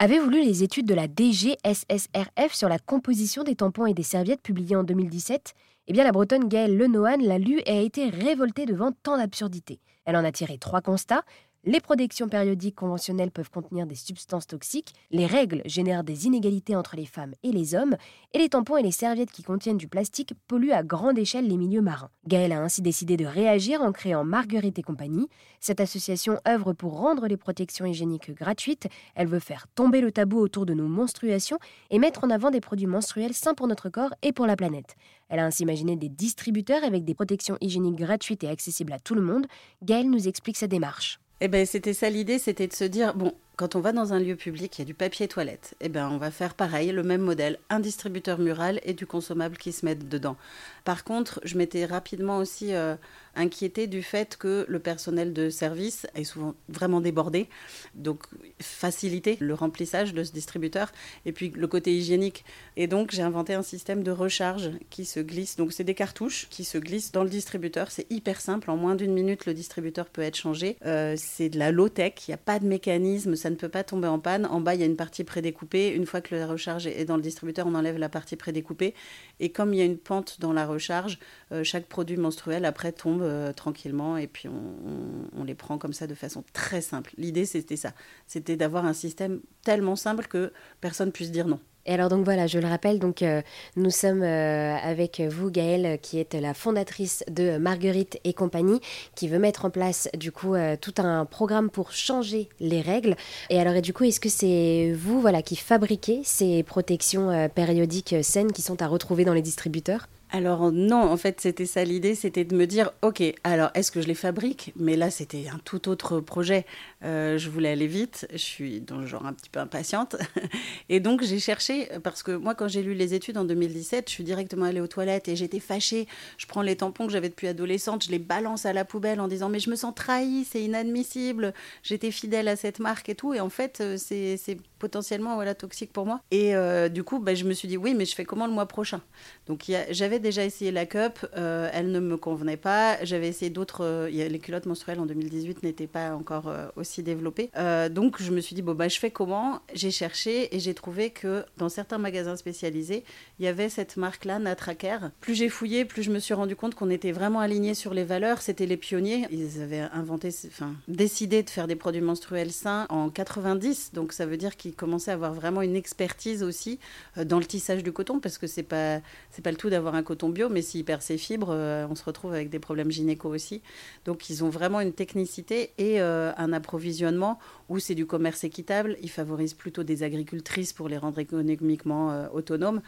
Avez-vous lu les études de la DGSSRF sur la composition des tampons et des serviettes publiées en 2017 Eh bien, la bretonne Gaëlle Lenohan l'a lu et a été révoltée devant tant d'absurdités. Elle en a tiré trois constats. Les protections périodiques conventionnelles peuvent contenir des substances toxiques, les règles génèrent des inégalités entre les femmes et les hommes, et les tampons et les serviettes qui contiennent du plastique polluent à grande échelle les milieux marins. Gaëlle a ainsi décidé de réagir en créant Marguerite et compagnie. Cette association œuvre pour rendre les protections hygiéniques gratuites. Elle veut faire tomber le tabou autour de nos menstruations et mettre en avant des produits menstruels sains pour notre corps et pour la planète. Elle a ainsi imaginé des distributeurs avec des protections hygiéniques gratuites et accessibles à tout le monde. Gaëlle nous explique sa démarche. Eh ben, c'était ça l'idée, c'était de se dire, bon, quand on va dans un lieu public, il y a du papier toilette. Eh ben, on va faire pareil, le même modèle, un distributeur mural et du consommable qui se mettent dedans. Par contre, je m'étais rapidement aussi euh, inquiétée du fait que le personnel de service est souvent vraiment débordé, donc faciliter le remplissage de ce distributeur et puis le côté hygiénique. Et donc, j'ai inventé un système de recharge qui se glisse. Donc, c'est des cartouches qui se glissent dans le distributeur. C'est hyper simple. En moins d'une minute, le distributeur peut être changé. Euh, c'est de la low-tech. Il n'y a pas de mécanisme ça ne peut pas tomber en panne. En bas, il y a une partie prédécoupée. Une fois que la recharge est dans le distributeur, on enlève la partie prédécoupée. Et comme il y a une pente dans la recharge, euh, chaque produit menstruel après tombe euh, tranquillement et puis on, les prend comme ça de façon très simple. L'idée, c'était ça. C'était d'avoir un système tellement simple que personne puisse dire non. Et alors donc voilà, je le rappelle, donc euh, nous sommes euh, avec vous Gaëlle, qui est la fondatrice de Marguerite et compagnie, qui veut mettre en place du coup euh, tout un programme pour changer les règles. Et alors et du coup, est-ce que c'est vous voilà qui fabriquez ces protections périodiques saines qui sont à retrouver dans les distributeurs? Alors non, en fait, c'était ça l'idée, c'était de me dire, ok, alors est-ce que je les fabrique? Mais là, c'était un tout autre projet. Euh, je voulais aller vite, je suis dans le genre un petit peu impatiente. Et donc, j'ai cherché, parce que moi, quand j'ai lu les études en 2017, je suis directement allée aux toilettes et j'étais fâchée. Je prends les tampons que j'avais depuis adolescente, je les balance à la poubelle en disant, mais je me sens trahie, c'est inadmissible, j'étais fidèle à cette marque et tout. Et en fait, euh, c'est potentiellement voilà, toxique pour moi. Et euh, du coup, bah, je me suis dit, oui, mais je fais comment le mois prochain? Donc, j'avais déjà essayé la cup, euh, elle ne me convenait pas. J'avais essayé d'autres. Euh, les culottes menstruelles en 2018 n'étaient pas encore euh, aussi développées. donc je me suis dit, bon, bah, je fais comment? J'ai cherché et j'ai trouvé que dans certains magasins spécialisés, il y avait cette marque-là, Natraker. Plus j'ai fouillé, plus je me suis rendu compte qu'on était vraiment alignés sur les valeurs. C'était les pionniers. Ils avaient inventé, enfin, décidé de faire des produits menstruels sains en 90. Donc ça veut dire qu'ils commençaient à avoir vraiment une expertise aussi dans le tissage du coton parce que c'est pas, pas le tout d'avoir un coton bio, mais s'il perd ses fibres, euh, on se retrouve avec des problèmes gynéco aussi. Donc ils ont vraiment une technicité et euh, un approvisionnement où c'est du commerce équitable. Ils favorisent plutôt des agricultrices pour les rendre économiquement euh, autonomes.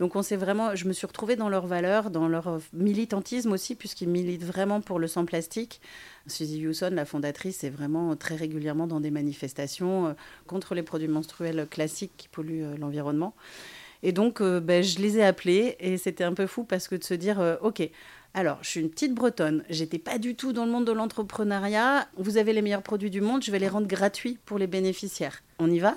Donc on s'est vraiment, je me suis retrouvée dans leurs valeurs, dans leur militantisme aussi, puisqu'ils militent vraiment pour le sans plastique. Suzy Hewson, la fondatrice, est vraiment très régulièrement dans des manifestations contre les produits menstruels classiques qui polluent l'environnement. Et donc, euh, ben, je les ai appelés et c'était un peu fou parce que de se dire, euh, ok, alors, je suis une petite bretonne, j'étais pas du tout dans le monde de l'entrepreneuriat. Vous avez les meilleurs produits du monde, je vais les rendre gratuits pour les bénéficiaires. On y va?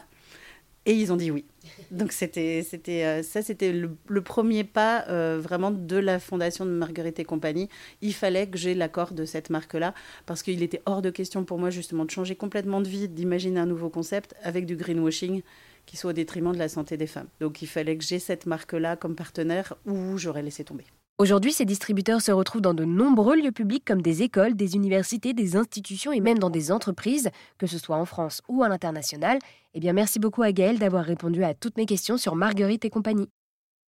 Et ils ont dit oui. Donc c'était, c'était, euh, ça, c'était le, premier pas vraiment de la fondation de Marguerite et compagnie. Il fallait que j'ai l'accord de cette marque-là parce qu'il était hors de question pour moi justement de changer complètement de vie, d'imaginer un nouveau concept avec du greenwashing qui soit au détriment de la santé des femmes. Donc il fallait que j'ai cette marque-là comme partenaire ou j'aurais laissé tomber. Aujourd'hui, ces distributeurs se retrouvent dans de nombreux lieux publics comme des écoles, des universités, des institutions et même dans des entreprises, que ce soit en France ou à l'international. Eh bien, merci beaucoup à Gaëlle d'avoir répondu à toutes mes questions sur Marguerite et compagnie.